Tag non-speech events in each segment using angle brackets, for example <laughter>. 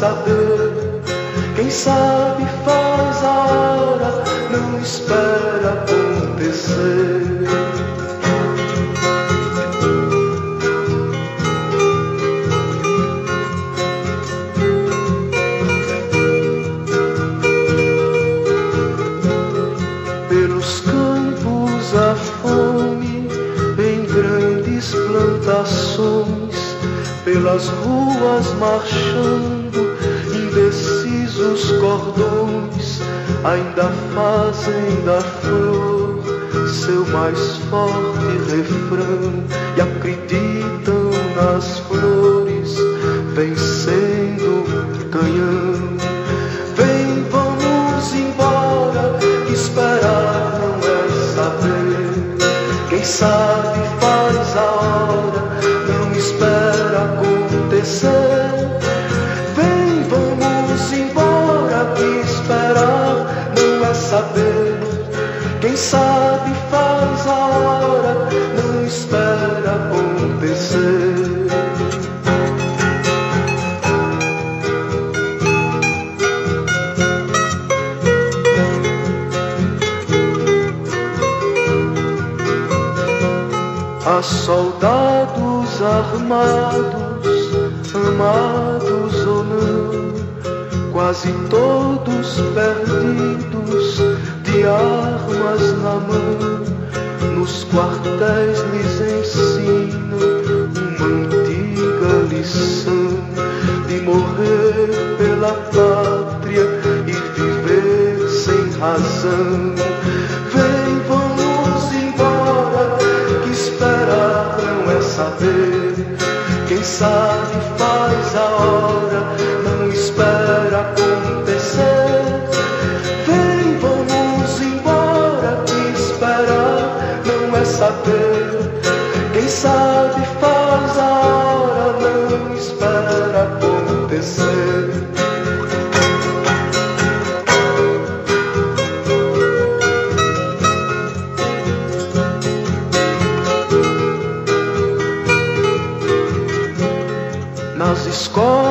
saber. Quem sabe faz a hora, não espera acontecer. Oh. todos perdidos, de armas na mão, nos quartéis lhes ensino uma antiga lição de morrer pela pátria e viver sem razão. Vem, vamos embora, que esperar não é saber. Quem sabe faz a hora, não espera. sabe faz a hora, não espera acontecer. Nas escolas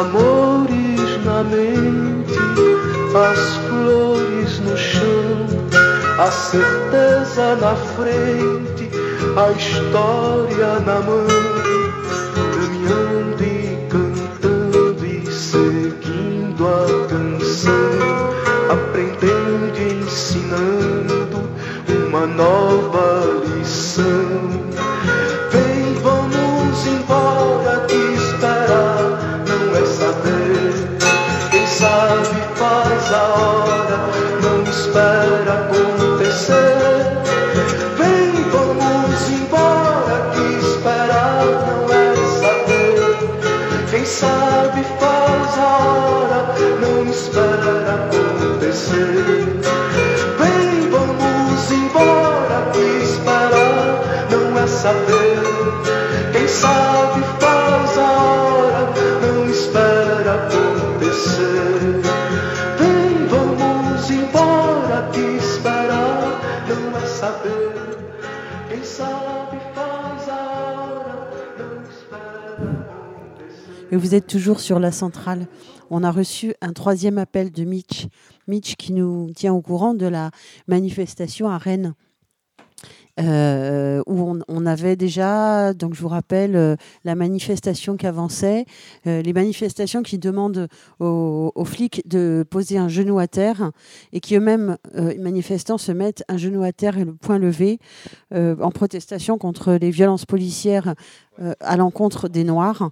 amores na mente, as flores no chão, a certeza na frente, a história na mão. Mais vous êtes toujours sur la centrale. On a reçu un troisième appel de Mitch. Mitch qui nous tient au courant de la manifestation à Rennes euh, où on, avait déjà, donc je vous rappelle, euh, la manifestation qui avançait, euh, les manifestations qui demandent aux, flics de poser un genou à terre et qui eux-mêmes, manifestants, se mettent un genou à terre et le poing levé en protestation contre les violences policières à l'encontre des Noirs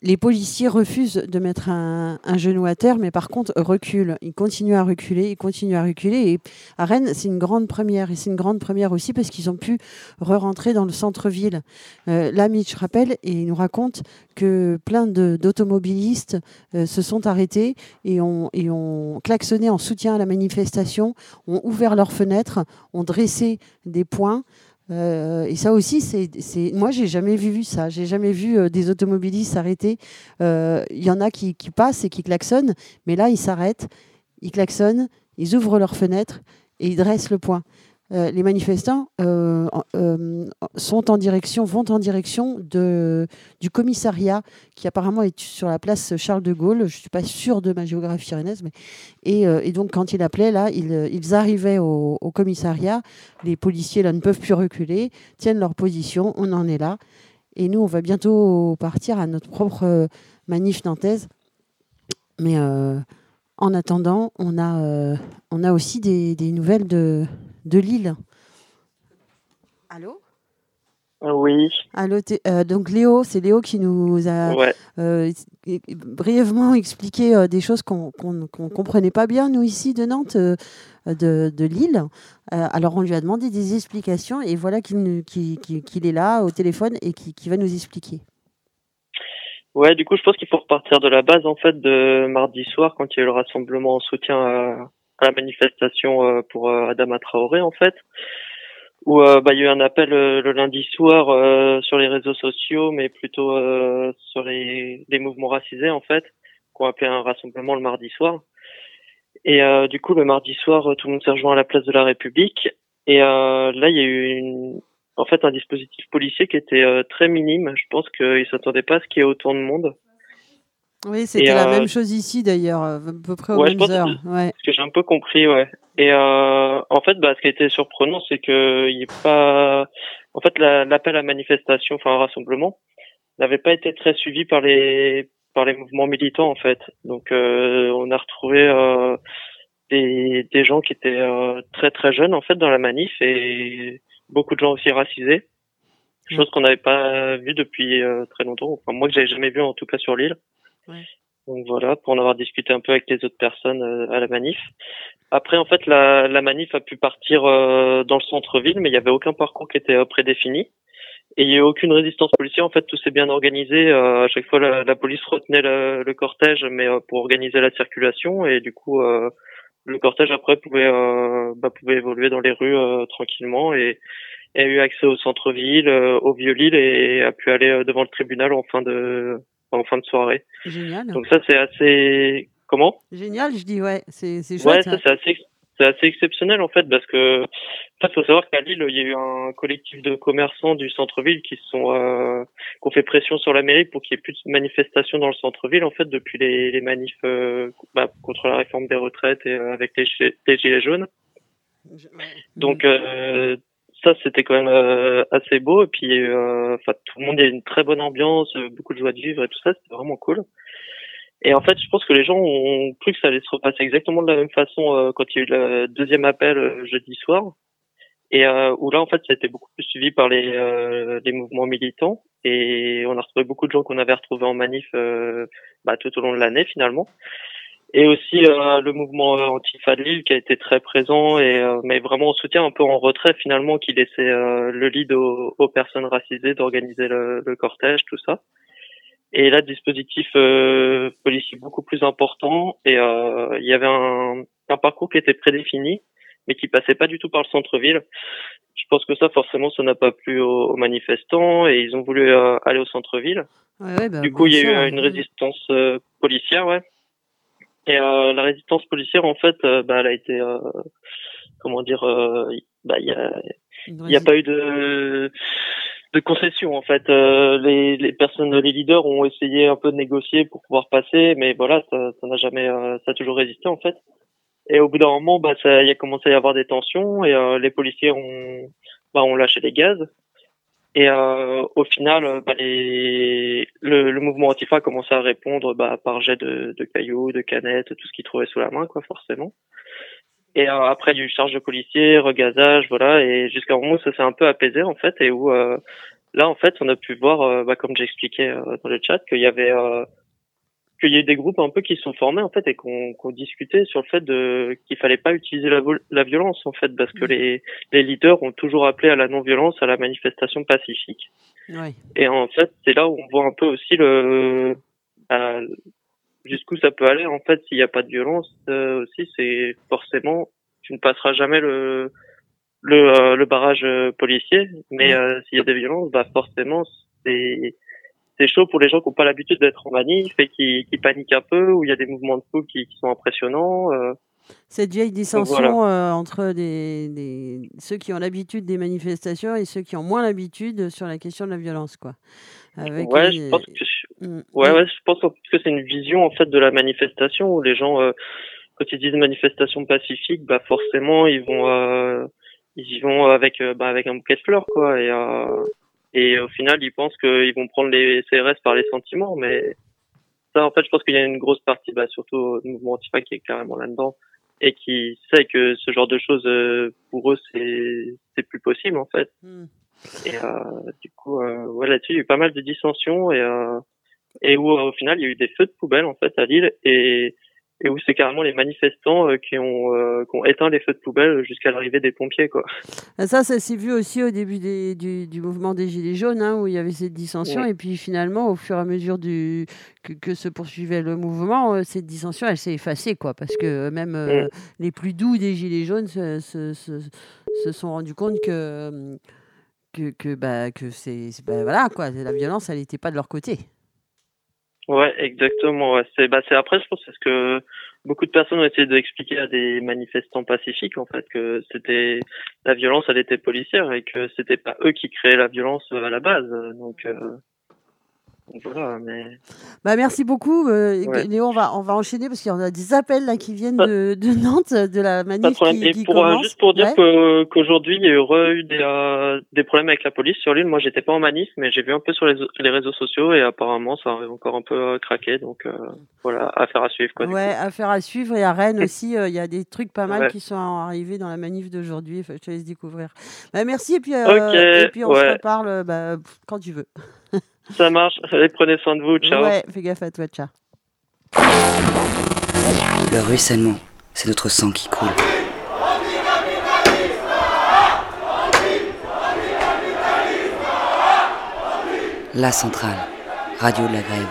les policiers refusent de mettre un, genou à terre, mais par contre reculent. Ils continuent à reculer, ils continuent à reculer. Et à Rennes, c'est une grande première. Et c'est une grande première aussi parce qu'ils ont pu re-rentrer dans le centre-ville. Euh, là, Mitch rappelle et nous raconte que plein d'automobilistes euh, se sont arrêtés et ont, et ont klaxonné en soutien à la manifestation, ont ouvert leurs fenêtres, ont dressé des points. Euh, et ça aussi, c'est, moi, j'ai jamais vu ça. J'ai jamais vu euh, des automobilistes s'arrêter. Euh, il y en a qui, qui, passent et qui klaxonnent, mais là, ils s'arrêtent, ils klaxonnent, ils ouvrent leurs fenêtres et ils dressent le poing. Euh, les manifestants euh, euh, sont en direction, vont en direction de, du commissariat qui apparemment est sur la place Charles de Gaulle. Je ne suis pas sûre de ma géographie rennaise, mais et, donc quand il appelait là, ils, arrivaient au, commissariat. Les policiers là ne peuvent plus reculer, tiennent leur position. On en est là, et nous on va bientôt partir à notre propre manif nantaise. Mais en attendant, on a, on a aussi des, des nouvelles de de Lille. Allô? Oui. Allô, euh, donc Léo, c'est Léo qui nous a euh, brièvement expliqué euh, des choses qu'on ne comprenait pas bien, nous, ici, de Nantes, de, Lille. alors, on lui a demandé des explications et voilà qu'il est là au téléphone et qui, va nous expliquer. Ouais, du coup, je pense qu'il faut repartir de la base, en fait, de mardi soir, quand il y a eu le rassemblement en soutien à, à la manifestation euh, pour euh, Adama Traoré en fait où euh, bah, il y a eu un appel le lundi soir sur les réseaux sociaux, mais plutôt sur les, les, mouvements racisés en fait, qu'on appelé un rassemblement le mardi soir. Et du coup, le mardi soir, tout le monde s'est rejoint à la place de la République. Et là, il y a eu une, en fait un dispositif policier qui était très minime. Je pense qu'ils s'attendaient pas à ce qu'il y ait autant de monde. Oui, c'était la même chose ici d'ailleurs, à peu près aux mêmes heures. Ouais. Ce que j'ai un peu compris, ouais. Et euh, en fait, bah, ce qui été surprenant, c'est que il a pas, en fait, l'appel à manifestation, enfin un rassemblement, n'avait pas été très suivi par les par les mouvements militants en fait. Donc, euh, on a retrouvé euh, des des gens qui étaient euh, très très jeunes en fait dans la manif et beaucoup de gens aussi racisés, chose qu'on n'avait pas vu depuis euh, très longtemps. Enfin, moi que j'avais jamais vu en tout cas sur l'île. Donc voilà, pour en avoir discuté un peu avec les autres personnes euh, à la manif. Après, en fait, la, la manif a pu partir euh, dans le centre-ville, mais il n'y avait aucun parcours qui était euh, prédéfini. Et il n'y a eu aucune résistance policière. En fait, tout s'est bien organisé. à chaque fois, la, la police retenait le, le cortège, mais pour organiser la circulation. Et du coup, le cortège après pouvait bah, pouvait évoluer dans les rues tranquillement et, et, a eu accès au centre-ville, au vieux-Lille et a pu aller devant le tribunal en fin de en fin de soirée. Génial. Donc ça c'est assez comment? Génial, je dis ouais, c'est c'est Ouais, ça c'est assez c'est assez exceptionnel en fait parce que il faut savoir qu'à Lille il y a eu un collectif de commerçants du centre-ville qui sont euh, qui ont fait pression sur la mairie pour qu'il y ait plus de manifestations dans le centre-ville en fait depuis les, les manifs euh, bah, contre la réforme des retraites et euh, avec les, les, gilets jaunes. Donc euh, ça c'était quand même euh, assez beau. Et puis euh, enfin tout le monde il y a une très bonne ambiance euh, beaucoup de joie de vivre et tout ça. C'était vraiment cool. Et en fait je pense que les gens ont cru que ça allait se repasser exactement de la même façon quand il y a eu le deuxième appel jeudi soir. Et où là en fait ça a été beaucoup plus suivi par les les mouvements militants. Et on a retrouvé beaucoup de gens qu'on avait retrouvés en manif bah, tout au long de l'année finalement et aussi euh, le mouvement euh, Antifa de Lille qui a été très présent et euh, mais vraiment en soutien un peu en retrait finalement qui laissait le lead aux, aux personnes racisées d'organiser le, le, cortège tout ça. Et là dispositif policier beaucoup plus important et il y avait un, un, parcours qui était prédéfini mais qui passait pas du tout par le centre-ville. Je pense que ça forcément ça n'a pas plu aux, manifestants et ils ont voulu aller au centre-ville. Ouais, ouais, bah, du coup il y a eu une résistance policière ouais et euh, la résistance policière, en fait, euh, bah, elle a été, euh, comment dire, bah, il y a, il y a pas eu de de concession en fait. les, les personnes, les leaders ont essayé un peu de négocier pour pouvoir passer, mais voilà, ça n'a jamais, ça a toujours résisté en fait. Et au bout d'un moment, bah, ça, il a commencé à y avoir des tensions et euh, les policiers ont, bah, ont lâché des gaz. Et euh, au final, bah, les, le, le, mouvement Antifa a commencé à répondre bah, par jet de, de, cailloux, de canettes, tout ce qu'ils trouvaient sous la main, quoi, forcément. Et euh, après, il y a eu charge de policiers, regazage, voilà, et jusqu'à un moment où ça s'est un peu apaisé en fait, et où euh, là, en fait, on a pu voir, euh, bah, comme j'expliquais dans le chat, qu'il y avait qu'il y a eu des groupes un peu qui se sont formés en fait et qu'on qu discutait sur le fait de qu'il fallait pas utiliser la, la, violence en fait parce que mmh. les, les leaders ont toujours appelé à la non-violence, à la manifestation pacifique. Ouais. Et en fait, c'est là où on voit un peu aussi le euh, jusqu'où ça peut aller en fait s'il n'y a pas de violence euh, aussi c'est forcément tu ne passeras jamais le le, euh, le barrage euh, policier mais mmh. s'il y a des violences bah forcément c'est c'est chaud pour les gens qui n'ont pas l'habitude d'être en manif et qui, qui paniquent un peu, où il y a des mouvements de foule qui, qui sont impressionnants. Euh. Cette vieille dissension voilà. euh, entre des, des, ceux qui ont l'habitude des manifestations et ceux qui ont moins l'habitude sur la question de la violence, quoi. Avec ouais, je pense que mmh. ouais, ouais, je pense que c'est une vision en fait de la manifestation où les gens, euh, quand ils disent manifestation pacifique, bah forcément ils vont, ils y vont avec, bah, avec un bouquet de fleurs, quoi. Et et au final, ils pensent qu'ils vont prendre les CRS par les sentiments, mais ça, en fait, je pense qu'il y a une grosse partie, bah, surtout le mouvement Antifa qui est carrément là-dedans et qui sait que ce genre de choses, euh, pour eux, c'est c'est plus possible, en fait. Mm. Et euh, du coup, euh, ouais, là-dessus, il y a eu pas mal de dissensions et euh, et où au final, il y a eu des feux de poubelle en fait à Lille et et où c'est carrément les manifestants euh, qui ont euh, qui ont éteint les feux de poubelle jusqu'à l'arrivée des pompiers quoi. Ah, ça ça s'est vu aussi au début des, du, du mouvement des gilets jaunes hein, où il y avait cette dissension ouais. et puis finalement au fur et à mesure du que, que se poursuivait le mouvement euh, cette dissension elle s'est effacée quoi parce que même euh, ouais. les plus doux des gilets jaunes se, se, se, se sont rendus compte que que, que bah que c'est bah, voilà quoi la violence elle n'était pas de leur côté. Ouais, exactement. Ouais. C'est bah c'est après je pense c'est ce que beaucoup de personnes ont essayé d'expliquer à des manifestants pacifiques en fait que c'était la violence elle était policière et que c'était pas eux qui créaient la violence à la base. Donc euh, voilà, mais... bah, merci beaucoup. Euh, ouais. Léo, on va, on va enchaîner parce qu'il y en a des appels là, qui viennent de, de Nantes, de la manif qui, qui pour, commence. Euh, juste pour dire ouais. qu'aujourd'hui, il y a eu, des, euh, des problèmes avec la police sur l'île. Moi, j'étais pas en manif, mais j'ai vu un peu sur les, les, réseaux sociaux et apparemment, ça a encore un peu euh, craqué. Donc voilà, affaire à suivre. Quoi, ouais, affaire à suivre. Et à Rennes aussi, il y a des trucs pas mal ouais. qui sont arrivés dans la manif d'aujourd'hui. je te laisse découvrir. Bah, merci et puis, okay. et puis on se reparle bah, quand tu veux. <laughs> Ça marche. Allez, prenez soin de vous. Ciao. Ouais, fais gaffe à toi. Ciao. Le ruissellement, c'est notre sang qui coule. La centrale, radio de la grève.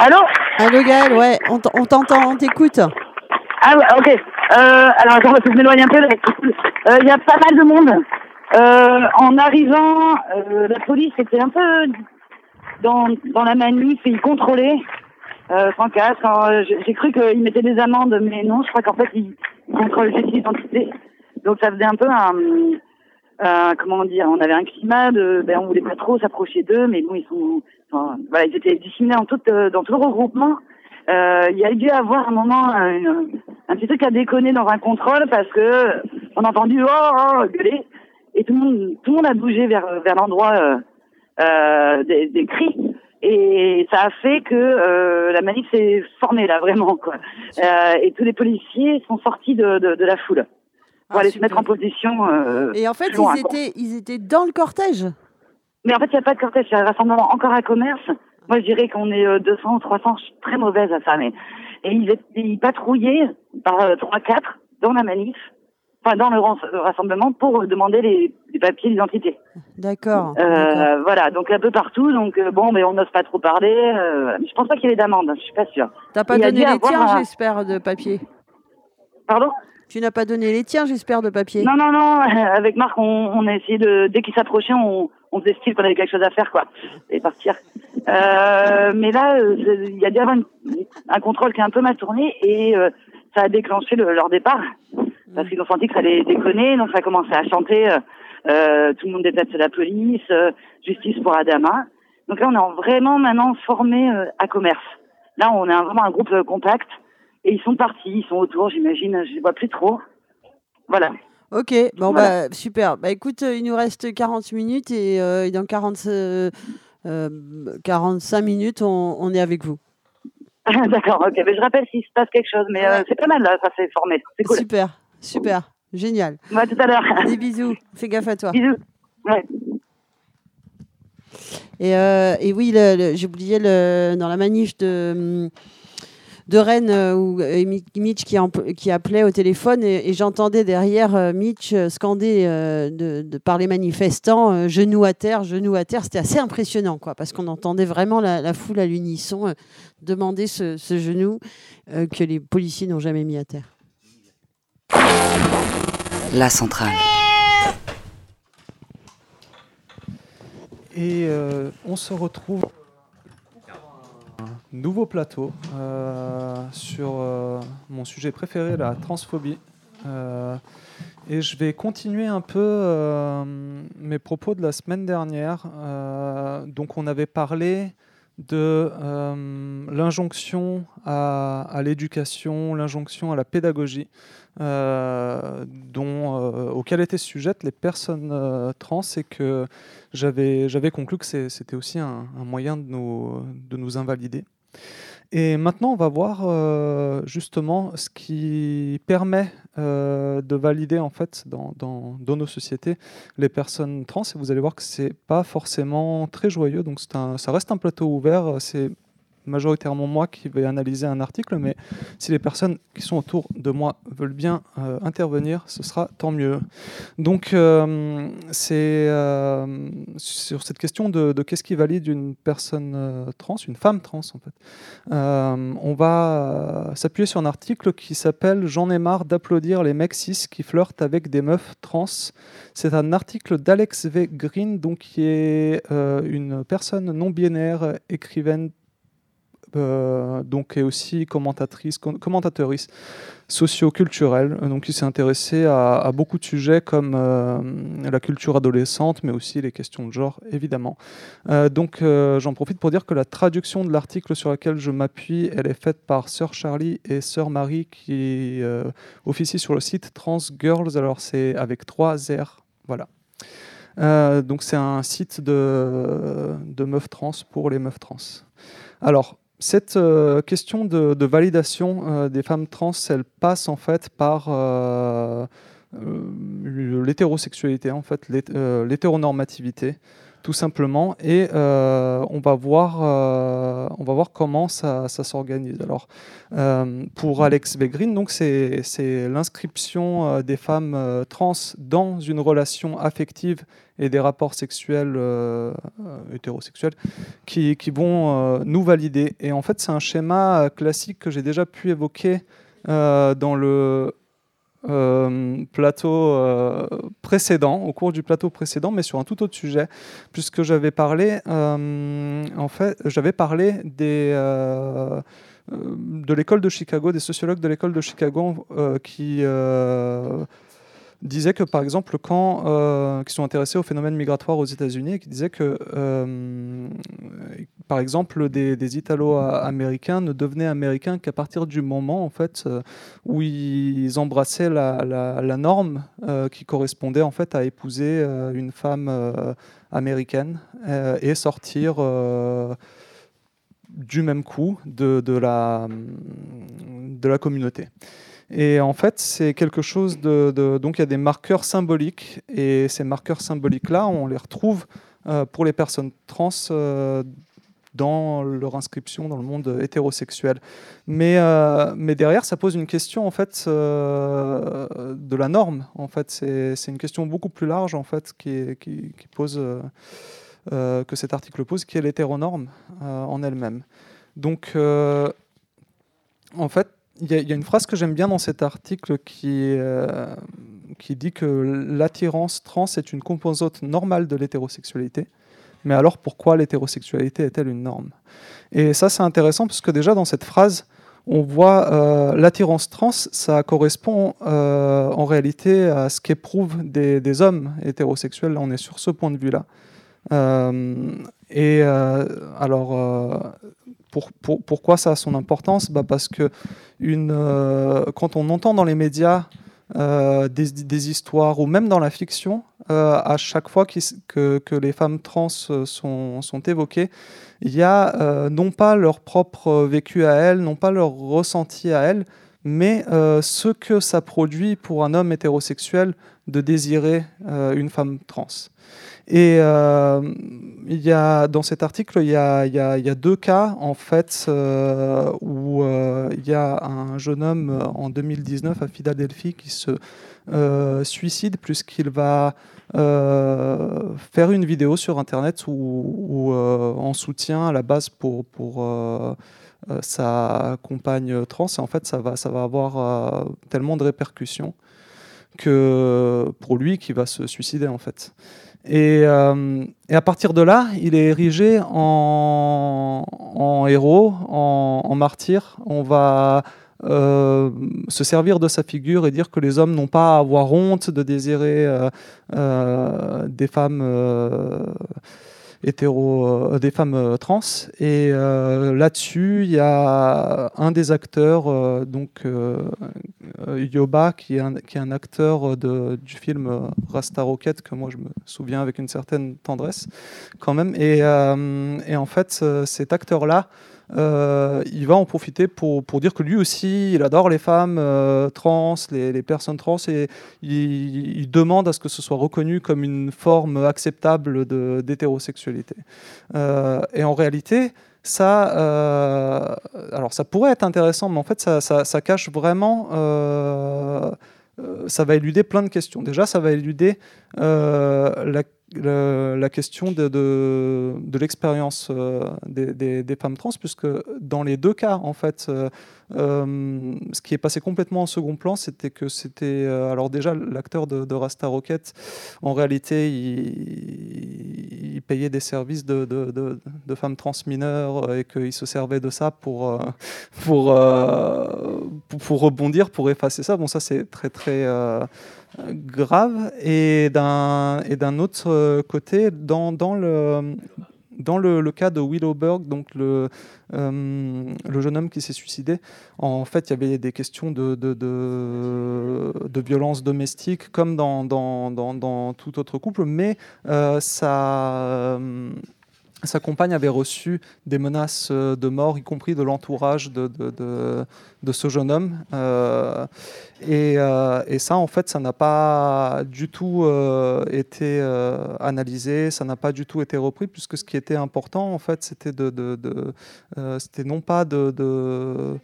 Allô? Allô Gaël, ouais, on t'entend, on t'écoute. Ah ouais, ok. Euh, alors attends, que je m'éloigne un peu. Il euh, y a pas mal de monde. Euh, en arrivant, euh, la police était un peu dans, dans la manif et ils contrôlaient euh, sans casque. J'ai cru qu'ils mettaient des amendes, mais non, je crois qu'en fait ils, contrôlent juste l'identité. Donc ça faisait un peu un, un, comment dire, on avait un climat de, ben on voulait pas trop s'approcher d'eux, mais bon ils sont, enfin, voilà, ils étaient dissimulés en tout, dans tout le regroupement. Euh, il y a dû avoir un moment un, un, petit truc à déconner dans un contrôle parce que on a entendu oh, oh gueuler. Et tout le monde tout le monde a bougé vers vers l'endroit euh, euh, des, des, cris. Et ça a fait que euh, la manif s'est formée là vraiment quoi. Et tous les policiers sont sortis de, de, de la foule pour ah, aller super. se mettre en position et en fait loin, ils étaient quoi. ils étaient dans le cortège. Mais en fait il n'y a pas de cortège c'est un rassemblement encore à commerce moi, je dirais qu'on est 200 ou 300, je suis très mauvaise à ça, mais et ils, ils patrouillaient par euh, 3-4 dans la manif, enfin dans le, rassemblement pour demander les, les papiers d'identité. D'accord. Euh, voilà, donc un peu partout. Donc euh, bon, mais on n'ose pas trop parler. Euh, je pense pas qu'il y ait d'amende, je suis pas sûre. T'as pas donné les tiens, un... j'espère, de papier. Pardon? Tu n'as pas donné les tiens, j'espère, de papier. Non, non, non. <laughs> Avec Marc, on, on a essayé de, dès qu'il s'approchait, on, on faisait style qu'on avait quelque chose à faire, quoi, et partir. Euh, mais là, il y a déjà un, un, contrôle qui est un peu mal tourné et euh, ça a déclenché le, leur départ parce qu'ils ont senti que ça allait déconner, donc ça a commencé à chanter. Euh, euh, tout le monde déteste la police, euh, justice pour Adama. Donc là, on est vraiment maintenant formé euh, à commerce. Là, on est vraiment un groupe compact et ils sont partis, ils sont autour, j'imagine, je les vois plus trop. Voilà. Ok, bon bah super. Bah écoute, il nous reste 40 minutes et dans 40, 45 minutes, on, on est avec vous. <laughs> D'accord, ok. Mais je rappelle s'il se passe quelque chose, mais c'est pas mal là, ça s'est formé. C'est cool. Super, super. Génial. À tout à l'heure. <laughs> Des bisous. Fais gaffe à toi. Bisous. Ouais. Et, euh, et oui, j'ai oublié le, dans la manif de, de Rennes euh, où Mitch qui, qui, appelait au téléphone et, j'entendais derrière euh, Mitch scander de, de, par les manifestants genoux à terre, genoux à terre. C'était assez impressionnant quoi, parce qu'on entendait vraiment la, foule à l'unisson demander ce, ce genou que les policiers n'ont jamais mis à terre. La centrale. Et euh, on se retrouve nouveau plateau euh, sur euh, mon sujet préféré, la transphobie. et je vais continuer un peu mes propos de la semaine dernière. donc on avait parlé de l'injonction à l'éducation, l'injonction à la pédagogie. Euh, dont, euh, auquel étaient sujettes les personnes euh, trans et que j'avais, j'avais conclu que c'était aussi un, moyen de nous, de nous invalider. Et maintenant, on va voir justement ce qui permet de valider en fait dans, dans, dans, nos sociétés les personnes trans. Et vous allez voir que c'est pas forcément très joyeux. Donc un, ça reste un plateau ouvert. C'est majoritairement moi qui vais analyser un article, mais si les personnes qui sont autour de moi veulent bien euh, intervenir, ce sera tant mieux. Donc, euh, c'est euh, sur cette question de, qu'est-ce qui valide une personne trans, une femme trans en fait. on va s'appuyer sur un article qui s'appelle J'en ai marre d'applaudir les mecs cis qui flirtent avec des meufs trans. C'est un article d'Alex V. Green, donc qui est une personne non binaire, écrivaine euh, donc est aussi commentatrice, commentatrice socio-culturelle. Donc il s'est intéressé à, beaucoup de sujets comme euh, la culture adolescente, mais aussi les questions de genre, évidemment. Euh, donc j'en profite pour dire que la traduction de l'article sur lequel je m'appuie, elle est faite par Sœur Charlie et Sœur Marie qui officient sur le site Trans Girls. Alors c'est avec trois R, voilà. donc c'est un site de, de meufs trans pour les meufs trans. Alors, cette euh, question de, validation euh, des femmes trans, elle passe en fait par euh, l'hétérosexualité, en fait, l'hétéronormativité, tout simplement. Et on va voir, on va voir comment ça, s'organise. Alors, pour Alex Begrin, donc c'est l'inscription des femmes trans dans une relation affective et des rapports sexuels euh, euh, hétérosexuels qui, qui vont euh, nous valider. Et en fait, c'est un schéma classique que j'ai déjà pu évoquer dans le plateau précédent, au cours du plateau précédent, mais sur un tout autre sujet, puisque j'avais parlé, en fait, j'avais parlé des de l'école de Chicago, des sociologues de l'école de Chicago qui disait que, par exemple, quand euh, qui sont intéressés au phénomène migratoire aux États-Unis, qui disaient que, euh, par exemple, des, Italo-américains ne devenaient américains qu'à partir du moment, en fait, euh, où ils embrassaient la, norme qui correspondait en fait à épouser une femme américaine et sortir du même coup de la communauté. Et en fait, c'est quelque chose de, Donc, il y a des marqueurs symboliques. Et ces marqueurs symboliques-là, on les retrouve euh, pour les personnes trans euh, dans leur inscription dans le monde hétérosexuel. Mais, euh, mais derrière, ça pose une question en fait de la norme. En fait, c'est une question beaucoup plus large en fait qui, pose que cet article pose, qui est l'hétéronorme en elle-même. Donc, en fait, il y, a une phrase que j'aime bien dans cet article qui, euh, qui dit que l'attirance trans est une composante normale de l'hétérosexualité. Mais alors pourquoi l'hétérosexualité est-elle une norme? Et ça c'est intéressant parce que déjà dans cette phrase, on voit euh, l'attirance trans, ça correspond euh, en réalité à ce qu'éprouvent des, hommes hétérosexuels. On est sur ce point de vue-là. Euh, et alors, pour, pour, pourquoi ça a son importance bah Parce que une, quand on entend dans les médias des, des, histoires, ou même dans la fiction, à chaque fois que, les femmes trans sont, sont évoquées, il y a euh, non pas leur propre vécu à elles, non pas leur ressenti à elles, mais euh, ce que ça produit pour un homme hétérosexuel de désirer euh, une femme trans. Et il y a, dans cet article, il y a, deux cas en fait où il y a un jeune homme en 2019 à Philadelphie qui se suicide puisqu'il va euh, faire une vidéo sur Internet euh, en soutien à la base pour, pour euh, sa compagne trans. Et en fait, ça va, ça va avoir tellement de répercussions que pour lui qui va se suicider en fait. Et, à partir de là, il est érigé en, héros, en, en, martyr. On va euh, se servir de sa figure et dire que les hommes n'ont pas à avoir honte de désirer euh, euh, des femmes hétéro, des femmes trans. Et là-dessus, il y a un des acteurs, donc Yoba, qui est un, qui est un acteur de, du film Rasta Rocket, que moi je me souviens avec une certaine tendresse quand même. Et, et en fait, cet acteur-là, euh, il va en profiter pour, dire que lui aussi, il adore les femmes euh, trans, les, personnes trans, et il, demande à ce que ce soit reconnu comme une forme acceptable d'hétérosexualité. Euh, et en réalité, ça, alors ça pourrait être intéressant, mais en fait, ça, cache vraiment ça va éluder plein de questions. Déjà, ça va éluder euh, la la question de, l'expérience euh, des, des, des, femmes trans, puisque dans les deux cas, en fait, euh, euh, ce qui est passé complètement en second plan, c'était que c'était. alors, déjà, l'acteur de, de, Rasta Rocket, en réalité, il, payait des services de, de, femmes trans mineures et qu'il se servait de ça pour, pour, pour, pour, rebondir, pour effacer ça. Bon, ça, c'est très, très grave. Et d'un autre côté, dans, dans le, dans le, cas de Willowberg, donc le, euh, le jeune homme qui s'est suicidé, en fait, il y avait des questions de, violence domestique, comme dans, tout autre couple, mais euh, ça sa compagne avait reçu des menaces euh, de mort, y compris de l'entourage de, de, ce jeune homme. Euh, et, euh, et, ça, en fait, ça n'a pas du tout été analysé, ça n'a pas du tout été repris, puisque ce qui était important, en fait, c'était de, non pas de, de,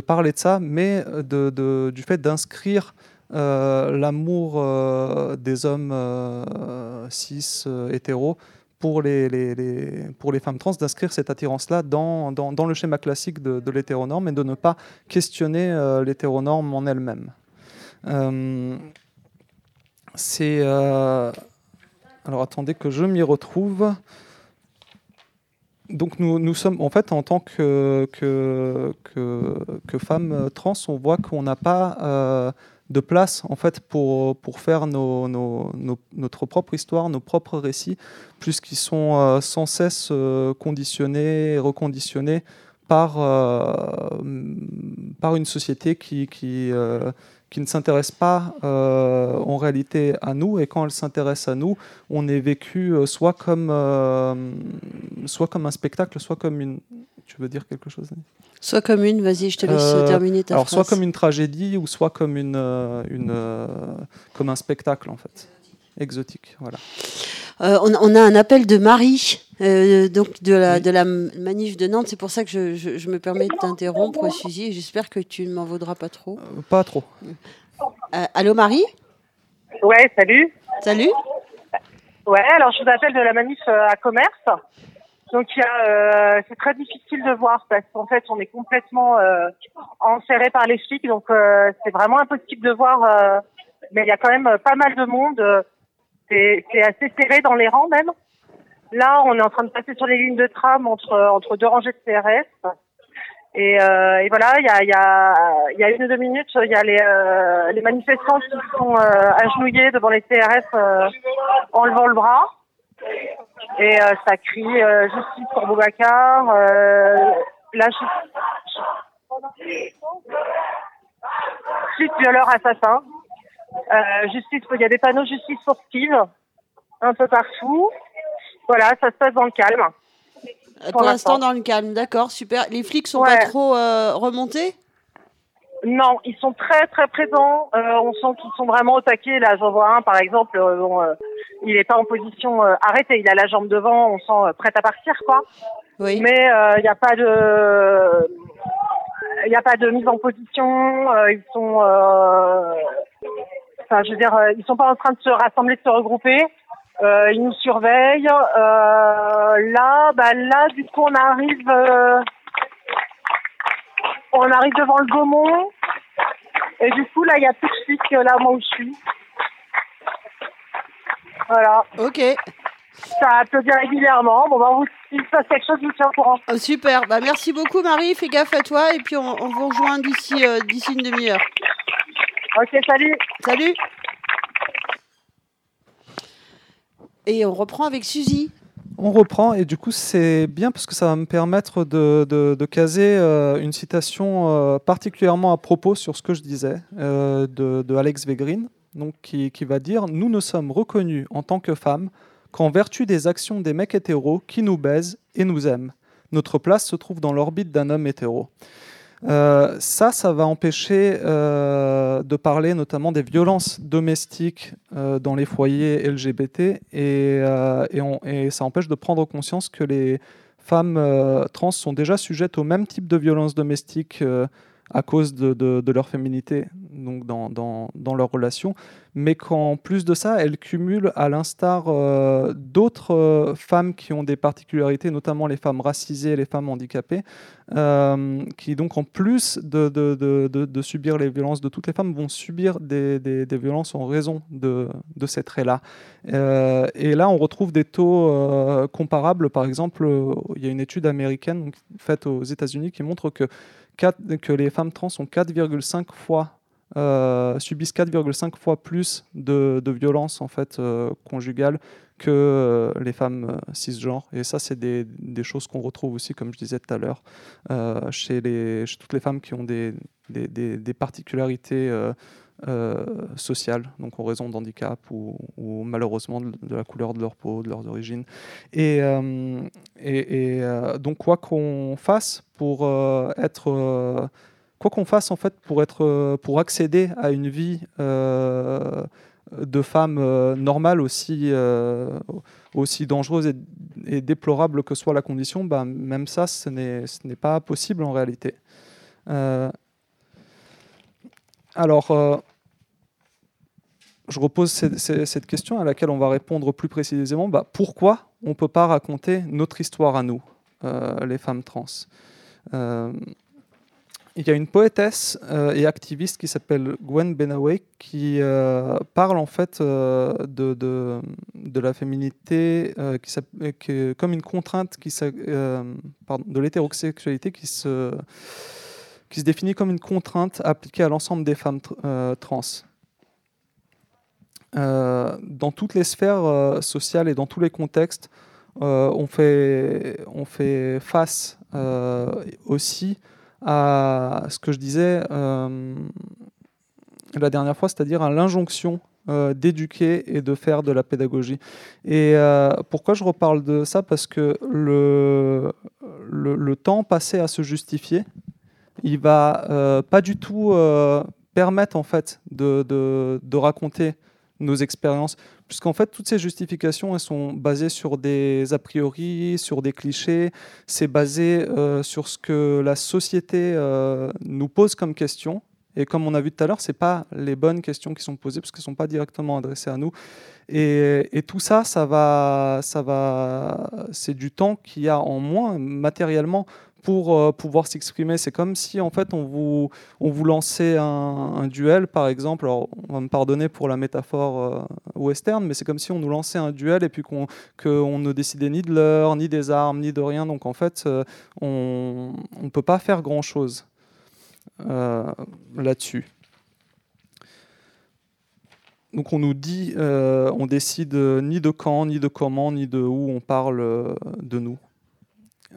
parler de ça, mais du fait d'inscrire l'amour euh, des hommes euh, cis hétéros pour les, pour les femmes trans d'inscrire cette attirance-là dans, dans, le schéma classique de, l'hétéronorme et de ne pas questionner euh, l'hétéronorme en elle-même. Euh, C'est... Euh, alors attendez que je m'y retrouve. Donc nous, nous sommes, en fait, en tant que, que, que, que femmes trans, on voit qu'on n'a pas de place en fait pour, faire notre propre histoire, nos propres récits, puisqu'ils sont euh, sans cesse euh, conditionnés et reconditionnés par, euh, une société qui, qui ne s'intéresse pas euh, en réalité à nous, et quand elle s'intéresse à nous, on est vécu soit comme, soit comme un spectacle, soit comme une... Tu veux dire quelque chose Soit comme une, vas-y, je te laisse euh, terminer ta alors phrase. Soit comme une tragédie ou soit comme, une, euh, une, euh, comme un spectacle, en fait. Exotique, voilà. Euh, on, on, a un appel de Marie, euh, donc de la, oui. de la manif de Nantes. C'est pour ça que je, je, je me permets de t'interrompre, Suzy. J'espère que tu ne m'en vaudras pas trop. Euh, pas trop. allô, Marie? Ouais, salut. Salut. Ouais, alors je vous appelle de la manif à commerce. Donc il y a, euh, c'est très difficile de voir parce qu'en fait on est complètement euh, enserré par les flics, donc euh, c'est vraiment impossible de voir. euh, mais il y a quand même pas mal de monde. C'est, assez serré dans les rangs même. Là, on est en train de passer sur les lignes de tram entre entre deux rangées de CRS. Et, euh, et voilà, il y a, il y, a, y a une ou deux minutes, il y a les, euh, les manifestants qui sont euh, agenouillés devant les CRS euh, en levant le bras. Et euh, ça crie euh, justice pour Boubacar. La ju- justice violeur assassin. Euh, justice, il y a des panneaux justice pour Steve un peu partout. Voilà, ça se passe dans le calme. Euh, Pour l'instant, dans le calme, d'accord, super. Les flics sont Ouais. pas trop euh, remontés? Non, ils sont très très présents. On sent qu'ils sont vraiment au taquet. Là, j'en vois un, par exemple. bon, il est pas en position arrêtée. Il a la jambe devant. On sent prêt à partir, quoi. Oui. Mais il n'y a pas de, il n'y a pas de mise en position. euh, ils sont, euh, enfin, je veux dire, euh, ils sont pas en train de se rassembler, de se regrouper. Ils nous surveillent. Là, bah là, du coup, on arrive, on arrive devant le Gaumont. Et du coup, là, il y a plus de que là, où je suis. Voilà. Ok. Ça applaudit régulièrement. Bon, bah, vous, s'il se passe quelque chose, je vous tiens au courant. Oh, super. Bah, merci beaucoup, Marie. Fais gaffe à toi. Et puis, on, on vous rejoint d'ici euh, d'ici une demi-heure. Ok, salut. Salut. Et on reprend avec Suzy. On reprend et du coup c'est bien parce que ça va me permettre de, de- de caser euh, une citation euh, particulièrement à propos sur ce que je disais euh, de, de Alex Vegrin, donc qui, qui va dire nous ne sommes reconnus en tant que femmes qu'en vertu des actions des mecs hétéros qui nous baisent et nous aiment. Notre place se trouve dans l'orbite d'un homme hétéro. Euh, ça, ça va empêcher euh, de parler notamment des violences domestiques euh, dans les foyers LGBT et, et, ça empêche de prendre conscience que les femmes trans sont déjà sujettes au même type de violences domestiques à cause de, leur féminité donc dans, dans, dans leur relation, mais qu'en plus de ça, elles cumulent, à l'instar euh, d'autres euh, femmes qui ont des particularités, notamment les femmes racisées les femmes handicapées, euh, qui donc en plus de, subir les violences de toutes les femmes vont subir des, violences en raison de, ces traits-là. Et là, on retrouve des taux comparables. Par exemple, il y a une étude américaine faite aux États-Unis qui montre que, que les femmes trans ont 4,5 fois euh, subissent 4,5 fois plus de, de violences en fait euh, conjugales que euh, les femmes cisgenres. Et ça, c'est des, des choses qu'on retrouve aussi, comme je disais tout à l'heure, chez, les, chez toutes les femmes qui ont des, des- des particularités euh, sociales, donc en raison d'handicap ou, ou malheureusement de, la couleur de leur peau, de leurs origines. Et, euh, euh, donc, quoi qu'on fasse pour euh, être. quoi qu'on fasse en fait pour être pour accéder à une vie de femme normale aussi aussi dangereuse et, déplorable que soit la condition bah, même ça ce n'est pas possible en réalité alors euh, je repose cette, question à laquelle on va répondre plus précisément. Bah, pourquoi on ne peut pas raconter notre histoire à nous euh, les femmes trans? Euh, il y a une poétesse et activiste qui s'appelle Gwen Benaway qui parle en fait de, la féminité qui comme une contrainte qui pardon, de l'hétérosexualité qui se, qui se définit comme une contrainte appliquée à l'ensemble des femmes euh, trans. Euh, dans toutes les sphères euh, sociales et dans tous les contextes, on, fait, face aussi à ce que je disais la dernière fois, c'est-à-dire à l'injonction d'éduquer et de faire de la pédagogie. Et pourquoi je reparle de ça? Parce que le temps passé à se justifier, il va euh, pas du tout euh, permettre en fait de, raconter nos expériences, puisqu'en fait toutes ces justifications elles sont basées sur des a priori, sur des clichés, c'est basé euh, sur ce que la société nous pose comme question. Et comme on a vu tout à l'heure, c'est pas les bonnes questions qui sont posées parce qu'elles sont pas directement adressées à nous. Et, et tout ça, ça va, ça va, c'est du temps qu'il y a en moins matériellement pour euh, pouvoir s'exprimer. C'est comme si en fait on vous, on vous lançait un, duel, par exemple. Alors on va me pardonner pour la métaphore euh, western, mais c'est comme si on nous lançait un duel et puis qu'on ne décidait ni de l'heure, ni des armes, ni de rien. Donc en fait, euh, on ne peut pas faire grand-chose là-dessus. Donc on nous dit, on décide ni de quand, ni de comment, ni de où on parle de nous.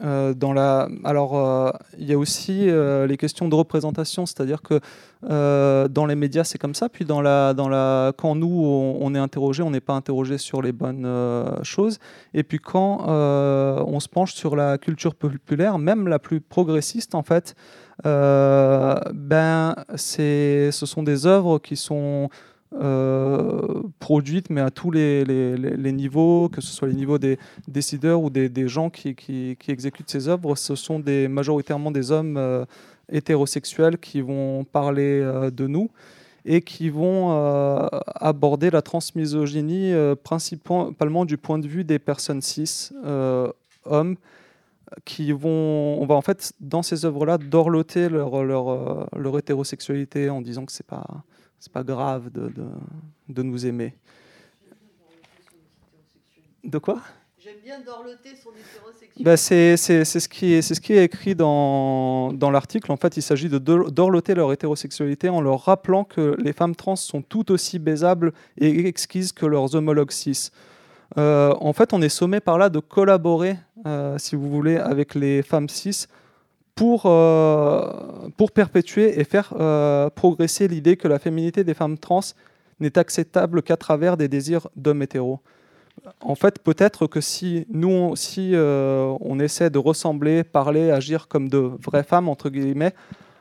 Euh, dans la... Alors, euh, il y a aussi euh, les questions de représentation, c'est-à-dire que dans les médias, c'est comme ça. Puis, dans la, dans la... quand nous, on, est interrogé, on n'est pas interrogé sur les bonnes choses. Et puis, quand on se penche sur la culture populaire, même la plus progressiste, en fait, ben, ce sont des œuvres qui sont euh, produites, mais à tous les, les, niveaux, que ce soit les niveaux des décideurs ou des, des gens qui, qui, exécutent ces œuvres, ce sont des, majoritairement des hommes euh, hétérosexuels qui vont parler euh, de nous et qui vont aborder la transmisogynie principalement du point de vue des personnes cis, hommes, qui vont, on va en fait dans ces œuvres-là dorloter leur, leur, leur hétérosexualité en disant que c'est pas c'est pas grave de, de, de, nous aimer. De quoi? J'aime bien dorloter son hétérosexualité. Ben c'est, c'est, c'est, ce qui est, c'est ce qui est écrit dans, dans l'article. En fait, il s'agit de dorloter leur hétérosexualité en leur rappelant que les femmes trans sont tout aussi baisables et exquises que leurs homologues cis. Euh, en fait, on est sommé par là de collaborer, euh, si vous voulez, avec les femmes cis pour, euh, pour perpétuer et faire euh, progresser l'idée que la féminité des femmes trans n'est acceptable qu'à travers des désirs d'hommes hétéros. En fait, peut-être que si nous, si euh, on essaie de ressembler, parler, agir comme de vraies femmes entre guillemets,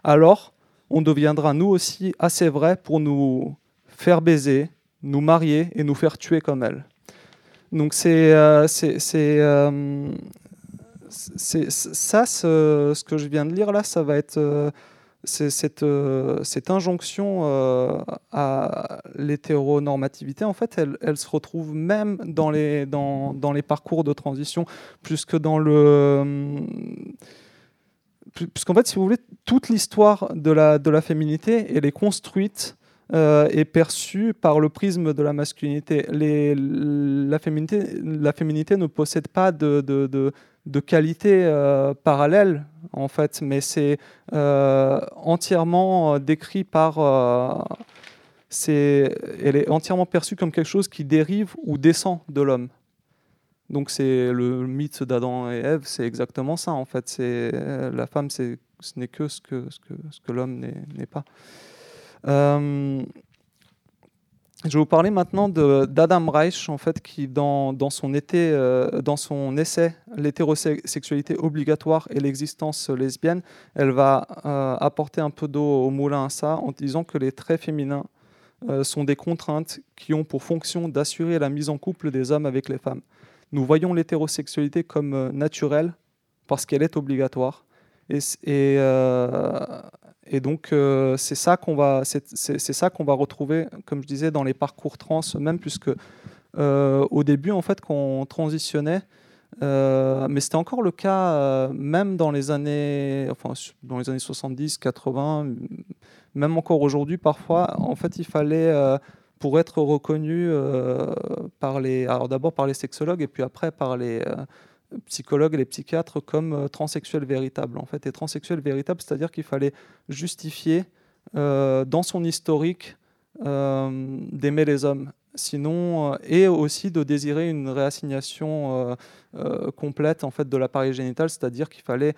alors on deviendra nous aussi assez vrais pour nous faire baiser, nous marier et nous faire tuer comme elles. Donc c'est c'est ça, ce, que je viens de lire là, ça va être euh, cette, euh, cette, injonction euh, à l'hétéronormativité. En fait, elle, se retrouve même dans les, parcours de transition, plus que dans le puisqu'en fait, si vous voulez, toute l'histoire de la, féminité, elle est construite et perçue par le prisme de la masculinité. La, féminité la féminité ne possède pas de qualité euh, parallèle en fait, mais c'est euh, entièrement euh, décrit par. c'est, elle est entièrement perçue comme quelque chose qui dérive ou descend de l'homme. Donc c'est le mythe d'Adam et Ève, c'est exactement ça en fait. C'est la femme, ce n'est que ce que, ce que, l'homme n'est pas. Je vais vous parler maintenant d'Adam Reich, en fait, qui, euh, dans son essai L'hétérosexualité obligatoire et l'existence lesbienne, elle va euh, apporter un peu d'eau au moulin à ça en disant que les traits féminins euh, sont des contraintes qui ont pour fonction d'assurer la mise en couple des hommes avec les femmes. Nous voyons l'hétérosexualité comme naturelle parce qu'elle est obligatoire. Et, et donc, euh, c'est ça qu'on va, c'est, qu'on va retrouver, comme je disais, dans les parcours trans, même puisque euh, au début, en fait, quand on transitionnait, euh, mais c'était encore le cas même dans les années, enfin, dans les années 70, 80, même encore aujourd'hui, parfois, en fait, il fallait pour être reconnu par les, alors d'abord par les sexologues et puis après par les psychologues et les psychiatres comme euh, transsexuel véritable. En fait, et transsexuel véritable, c'est-à-dire qu'il fallait justifier euh, dans son historique euh, d'aimer les hommes. Sinon, et aussi de désirer une réassignation complète en fait de l'appareil génital, c'est-à-dire qu'il fallait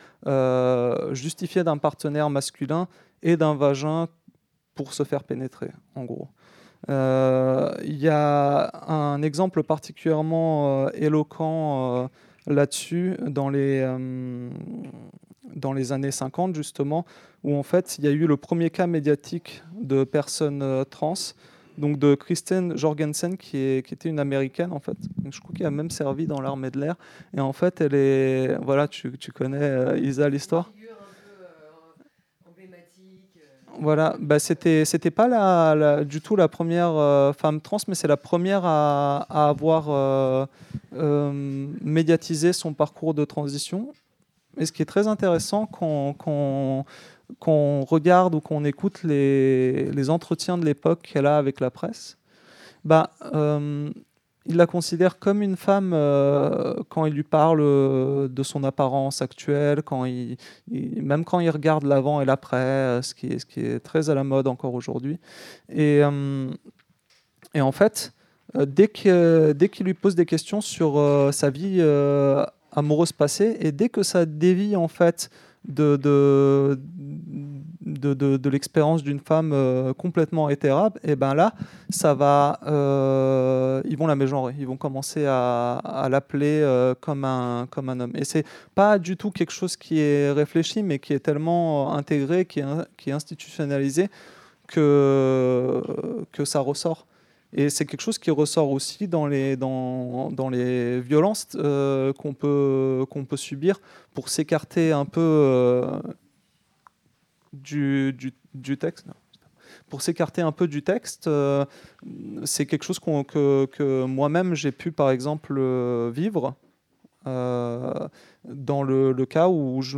justifier d'un partenaire masculin et d'un vagin pour se faire pénétrer, en gros. Il y a un exemple particulièrement éloquent là-dessus dans les, euh, années 50, justement, où en fait, il y a eu le premier cas médiatique de personnes euh, trans, donc de Kristen Jorgensen, qui, était une américaine, en fait. Je crois qu'elle a même servi dans l'armée de l'air. Et en fait, elle est. Voilà, tu, tu connais, euh, Isa, l'histoire? Voilà, bah c'était c'était pas la, du tout la première euh, femme trans, mais c'est la première à, avoir euh, euh, médiatisé son parcours de transition. et ce qui est très intéressant quand, regarde ou qu'on écoute les, les entretiens de l'époque qu'elle a avec la presse, bah, il la considère comme une femme euh, quand il lui parle euh, de son apparence actuelle, quand même quand il regarde l'avant et l'après, ce, qui est, ce qui est très à la mode encore aujourd'hui. Et, en fait, dès qu'il lui pose des questions sur sa vie amoureuse passée, et dès que ça dévie en fait de, de, l'expérience d'une femme euh, complètement hétérable, et ben là, ça va, euh, ils vont la mégenrer, ils vont commencer à, l'appeler euh, comme, un, comme un homme. Et c'est pas du tout quelque chose qui est réfléchi, mais qui est tellement intégré, qui est, institutionnalisé, que, que ça ressort. Et c'est quelque chose qui ressort aussi dans les, dans, dans les violences qu'on peut, qu'on peut subir pour s'écarter un peu du, du, texte. Pour s'écarter un peu du texte, euh, c'est quelque chose que, que moi-même j'ai pu par exemple vivre. dans le, le, cas où je,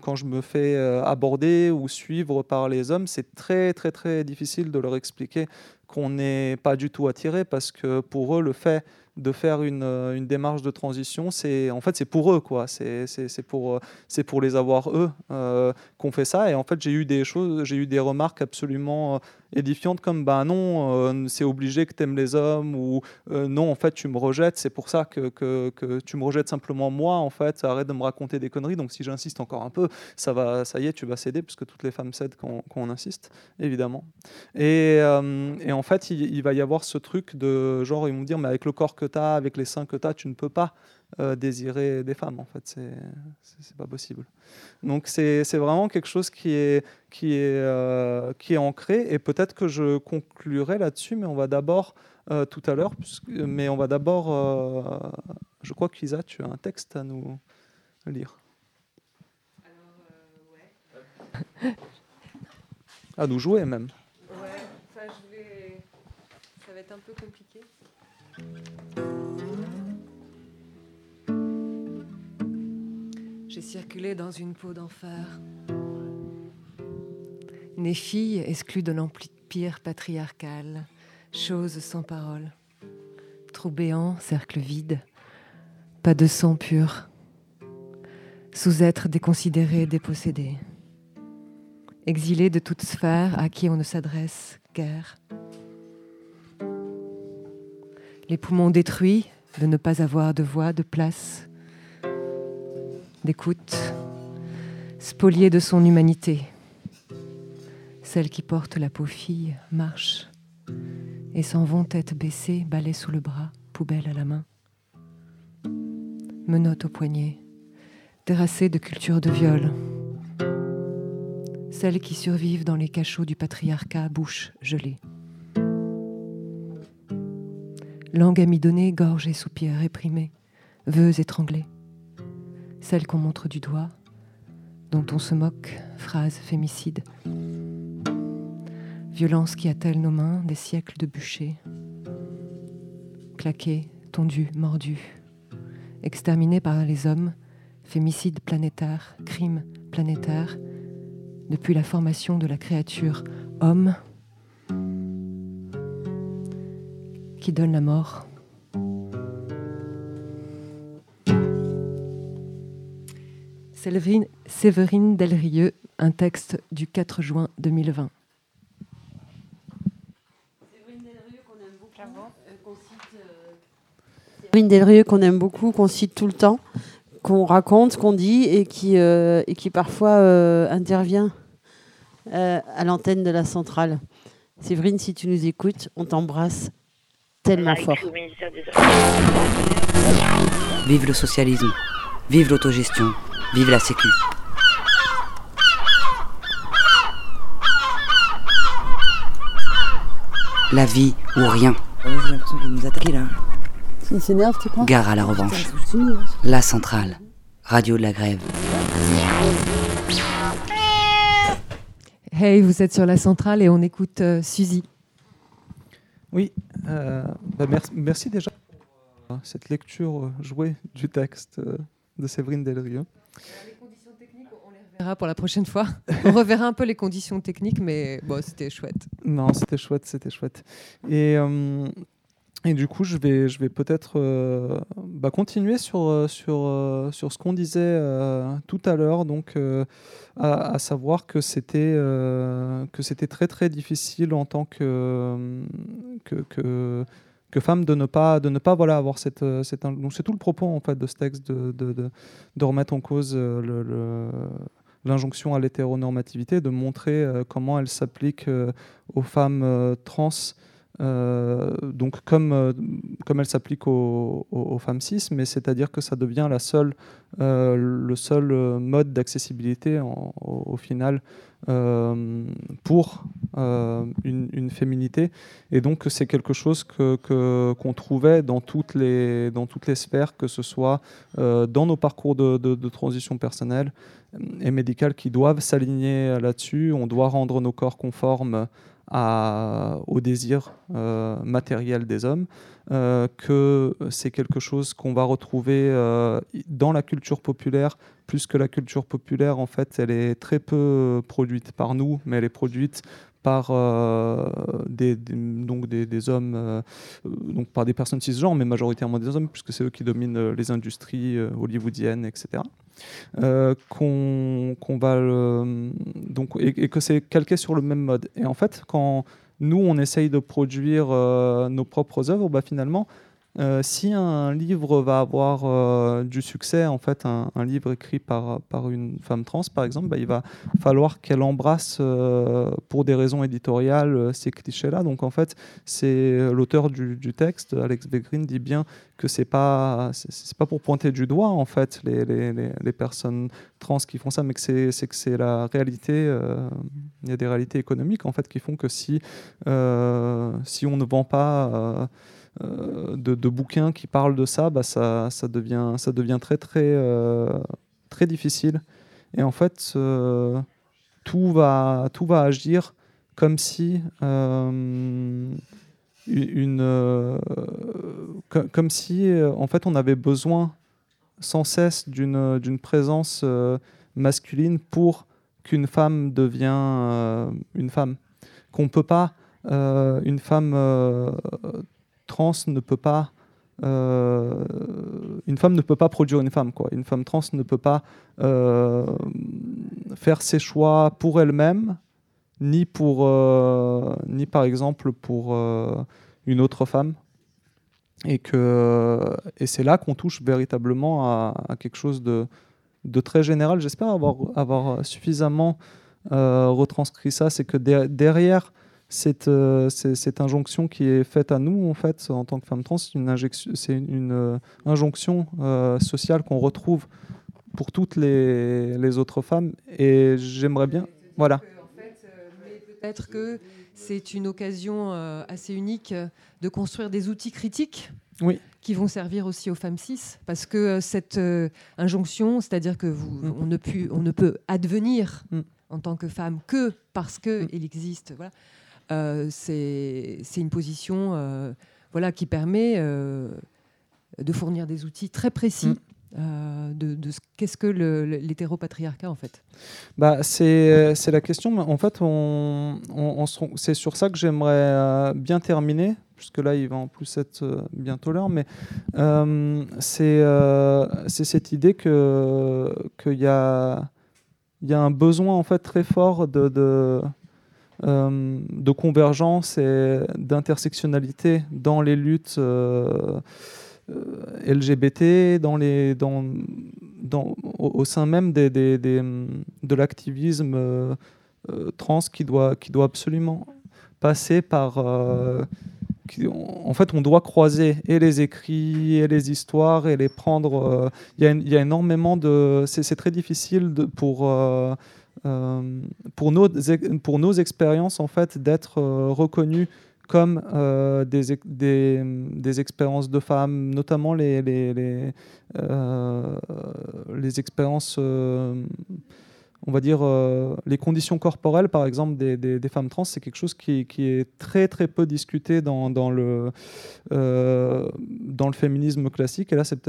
quand je me fais aborder ou suivre par les hommes, c'est très très très difficile de leur expliquer qu'on n'est pas du tout attiré parce que pour eux, le fait de faire une, euh, une démarche de transition, c'est en fait c'est pour eux quoi, c'est pour euh, c'est pour les avoir eux euh, fait ça et en fait j'ai eu des choses, j'ai eu des remarques absolument édifiante comme bah non, euh, c'est obligé que tu aimes les hommes ou euh, non, en fait, tu me rejettes, c'est pour ça que, que, tu me rejettes simplement moi, en fait, arrête de me raconter des conneries. Donc si j'insiste encore un peu, ça, va, ça y est, tu vas céder puisque toutes les femmes cèdent quand, on insiste, évidemment. Et, euh, et en fait, il, va y avoir ce truc de genre, ils vont dire, mais avec le corps que tu as, avec les seins que tu as, tu ne peux pas. Euh, désirer des femmes. En fait, c'est pas possible. Donc c'est vraiment quelque chose qui est qui est euh, qui est ancré. Et peut-être que je conclurai là-dessus, mais on va d'abord euh, tout à l'heure, mais on va d'abord. je crois qu'Isa, tu as un texte à nous lire. Alors, ouais. à nous jouer même. Ouais, enfin, je vais... ça va être un peu compliqué. J'ai circulé dans une peau d'enfer. Né fille exclue de l'empire patriarcal, chose sans parole. Trou béant, cercle vide, pas de sang pur. Sous-être déconsidéré, dépossédé. Exilé de toute sphère à qui on ne s'adresse guère. Les poumons détruits de ne pas avoir de voix, de place d'écoute, spoliée de son humanité. Celle qui porte la peau fille marche et s'en vont tête baissée, balai sous le bras, poubelle à la main. Menottes au poignet, terrassée de culture de viol. Celles qui survivent dans les cachots du patriarcat, bouche gelée. Langue amidonnée, gorge et soupirs réprimés, vœux étranglés celle qu'on montre du doigt, dont on se moque, phrase fémicide. Violence qui attelle nos mains, des siècles de bûcher. Claqué, tondu, mordu. Exterminé par les hommes, fémicide planétaire, crime planétaire, depuis la formation de la créature homme qui donne la mort Séverine, Séverine Delrieux, un texte du 4 juin 2020. Séverine Delrieux qu'on aime beaucoup, qu'on cite tout le temps, qu'on raconte, qu'on dit et qui, euh, et qui parfois euh, intervient euh, à l'antenne de la centrale. Séverine, si tu nous écoutes, on t'embrasse tellement fort. Vive le socialisme, vive l'autogestion, Vive la sécu. La vie ou rien. J'ai l'impression qu'il nous attaque là. Il s'énerve, tu crois Gare à la revanche. La centrale. Radio de la grève. Hey, vous êtes sur la centrale et on écoute euh, Suzy. Oui, euh, bah merci, merci, déjà pour euh, cette lecture jouée du texte de Séverine Delrieux. Les conditions On verra pour la prochaine fois. On reverra un peu les conditions techniques, mais bon, c'était chouette. Non, c'était chouette, c'était chouette. Et, euh, et du coup, je vais, je vais peut-être euh, bah, continuer sur, euh, sur, sur ce qu'on disait tout à l'heure, donc à, à savoir que c'était que c'était très très difficile en tant que, que, que femme de ne pas de ne pas voilà avoir cette, euh, donc c'est tout le propos en fait de ce texte de, de, de, remettre en cause euh, l'injonction à l'hétéronormativité, de montrer euh, comment elle s'applique aux femmes trans, euh, donc comme, euh, comme elle s'applique aux, femmes cis, mais c'est-à-dire que ça devient la seule, euh, le seul mode d'accessibilité au, final pour une, féminité. Et donc c'est quelque chose que, que- qu'on trouvait dans toutes, les, dans toutes les sphères, que ce soit dans nos parcours de- de transition personnelle et médicale qui doivent s'aligner là-dessus. On doit rendre nos corps conformes au désir euh, matériel des hommes, euh, que c'est quelque chose qu'on va retrouver euh, dans la culture populaire, plus que la culture populaire, en fait, elle est très peu produite par nous, mais elle est produite par euh, des, donc des, hommes, euh, donc par des personnes cisgenres, mais majoritairement des hommes, puisque c'est eux qui dominent euh, les industries hollywoodiennes, etc. Qu'on va donc et, et que c'est calqué sur le même mode. Et en fait, quand nous on essaye de produire nos propres œuvres, bah, finalement, euh, si un livre va avoir euh, du succès, en fait, un, livre écrit par, par une femme trans, par exemple, bah, il va falloir qu'elle embrasse, euh, pour des raisons éditoriales, ces clichés-là. Donc, en fait, c'est l'auteur du, texte, Alex Begrin, dit bien que c'est pas c'est pas pour pointer du doigt en fait les, les, les, personnes trans qui font ça, mais que c'est que c'est la réalité. Il y a des réalités économiques en fait qui font que si si on ne vend pas de, de bouquins qui parlent de ça, bah ça, ça devient très très euh, très difficile. Et en fait, euh, tout va agir comme si euh, euh, comme si euh, en fait on avait besoin sans cesse d'une présence euh, masculine pour qu'une femme devienne euh, une femme qu'on peut pas euh, une femme euh, trans ne peut pas euh, une femme ne peut pas produire une femme quoi. Une femme trans ne peut pas euh, faire ses choix pour elle-même ni pour euh, ni par exemple pour une autre femme. Et que et c'est là qu'on touche véritablement à, quelque chose de, de très général. J'espère avoir avoir suffisamment retranscrit ça. C'est que der- derrière cette, euh, cette injonction qui est faite à nous en fait en tant que femme trans c'est une, injection- c'est une, une, euh, injonction euh, sociale qu'on retrouve pour toutes les, les autres femmes et j'aimerais bien voilà Peut-être que c'est une occasion assez unique de construire des outils critiques Oui. qui vont servir aussi aux femmes cis, parce que cette injonction, c'est-à-dire que vous, Mm. on, ne pu- on ne peut advenir Mm. en tant que femme que parce que Mm. existe, voilà, c'est c'est une position, euh, voilà, qui permet euh, de fournir des outils très précis. Mm. euh, de, de ce qu'est-ce que l'hétéropatriarcat en fait. Bah, c'est la question. mais En fait, on, on- on se rend- c'est sur ça que j'aimerais euh, bien terminer, puisque là, il va en plus être euh, bientôt l'heure. Mais euh, c'est euh, cette idée que qu'il y a y a un besoin en fait très fort de de, euh, de convergence et d'intersectionnalité dans les luttes. euh, euh, LGBT dans les dans, dans au, sein même de l'activisme trans qui doit qui doit absolument passer par en fait on doit croiser et les écrits et les histoires et les prendre il y, y a énormément de c'est très difficile pour pour nos pour nos expériences en fait d'être euh, reconnus comme euh, des, des, expériences de femmes, notamment les, les, les, euh, les expériences euh, on va dire, euh, les conditions corporelles, par exemple, des, femmes trans, c'est quelque chose qui, est très très peu discuté dans, dans le, euh, dans le féminisme classique. Et là, c'est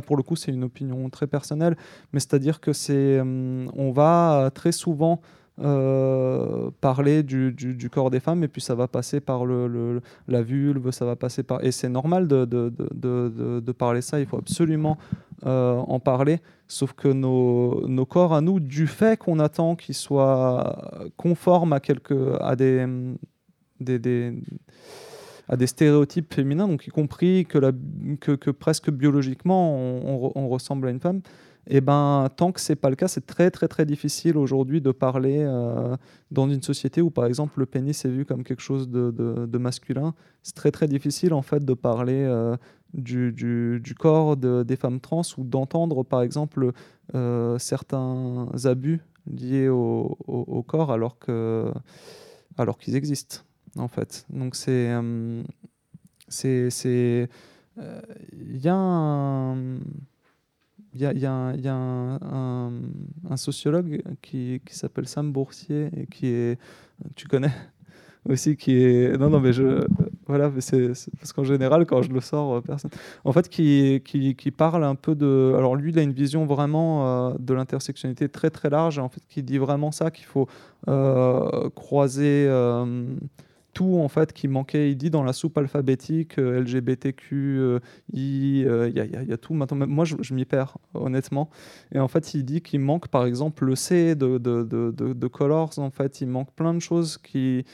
pour le coup, c'est une opinion très personnelle, mais c'est-à-dire que c'est, hum, on va très souvent euh, parler du, corps des femmes et puis ça va passer par le, la vulve, ça va passer par et c'est normal de, de, de, de- parler ça. Il faut absolument euh, en parler. Sauf que nos, nos corps à nous, du fait qu'on attend qu'ils soient conformes à quelques à des, à des stéréotypes féminins, donc y compris que, que, que presque biologiquement on ressemble à une femme. Et ben, tant que c'est pas le cas, c'est très très très difficile aujourd'hui de parler euh, dans une société où par exemple le pénis est vu comme quelque chose de, masculin. C'est très très difficile en fait de parler euh, du, corps de- des femmes trans ou d'entendre par exemple euh, certains abus liés au, corps alors que alors qu'ils existent en fait. Donc c'est c'est il y a un il y a, un, sociologue qui, s'appelle Sam Boursier et qui est tu connais <laughs> aussi qui est non non mais je voilà mais c'est parce qu'en général quand je le sors euh, personne en fait qui, qui, qui parle un peu de alors lui il a une vision vraiment euh, de l'intersectionnalité très très large. En fait qui dit vraiment ça qu'il faut euh, croiser tout en fait qui manquait. Il dit dans la soupe alphabétique euh, LGBTQ euh, I, euh, il y, a- il il tout. Maintenant moi je, m'y perds honnêtement. Et en fait il dit qu'il manque par exemple le C de, de, de, de- Colors. En fait il manque plein de choses qui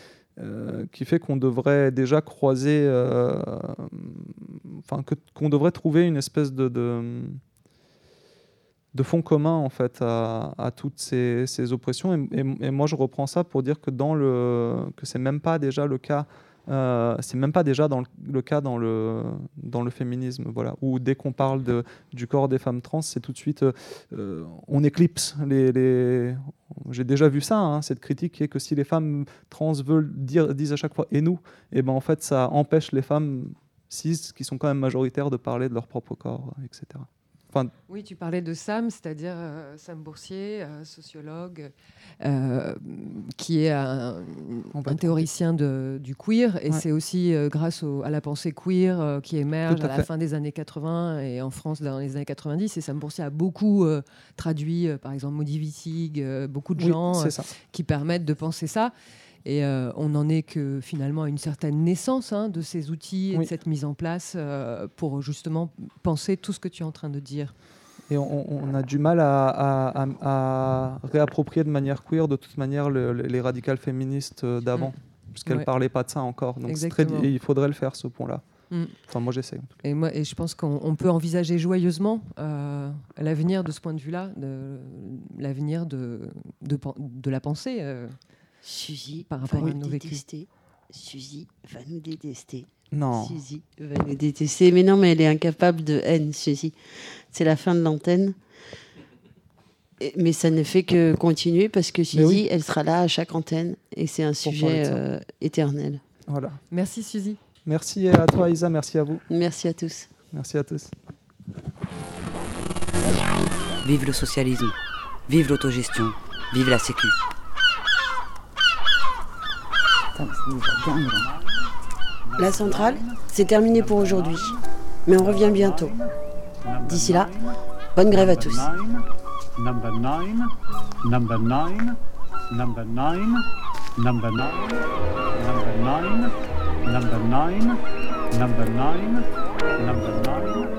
qui fait qu'on devrait déjà croiser, enfin qu'on devrait trouver une espèce de, de, fond commun en fait à, toutes ces, oppressions. Et, moi je reprends ça pour dire que dans le que c'est même pas déjà le cas. euh, c'est même pas déjà dans le, cas dans le, dans le féminisme, voilà, où dès qu'on parle de, du corps des femmes trans, c'est tout de suite, euh, euh, on éclipse les, les- J'ai déjà vu ça, hein, cette critique qui est que si les femmes trans veulent dire, disent à chaque fois et nous, et ben en fait ça empêche les femmes cis qui sont quand même majoritaires de parler de leur propre corps, etc. Enfin, Oui, tu parlais de Sam, c'est-à-dire euh, Sam Boursier, euh, sociologue, euh, qui est un, un théoricien de- du queer. Et Ouais. c'est aussi grâce au- à la pensée queer qui émerge à à, la fin des années 80 et en France dans les années 90. Et Sam Boursier a beaucoup traduit, par exemple, Maudit Wittig, beaucoup de Oui, gens qui permettent de penser ça. Et euh, on n'en est que finalement à une certaine naissance hein, de ces outils et de cette mise en place euh, pour justement penser tout ce que tu es en train de dire. Et on, on a du mal à, à- à- à réapproprier de manière queer, de toute manière, le- le- les radicales féministes euh, d'avant, puisqu'elles ne Ouais. parlaient pas de ça encore. Donc très, il faudrait le faire, ce pont-là. Mm. Enfin, moi, j'essaie. Et, moi, et je pense qu'on on peut envisager joyeusement euh, l'avenir de ce point de vue-là, l'avenir de, de, pen- de la pensée. euh, Suzy par va rapport à nous détester. Suzy va nous détester. Non. Suzy va nous détester. Mais non, mais elle est incapable de haine, Suzy. C'est la fin de l'antenne. Mais ça ne fait que continuer parce que Suzy, oui. elle sera là à chaque antenne et c'est un sujet euh, éternel. Voilà. Merci Suzy. Merci à toi, Isa. Merci à vous. Merci à tous. Merci à tous. Vive le socialisme. Vive l'autogestion. Vive la sécu. La centrale, c'est terminé pour aujourd'hui. Mais on revient bientôt. D'ici là, bonne grève à tous. Number nine, number nine, number nine, number nine, number nine, number nine, number nine, number nine.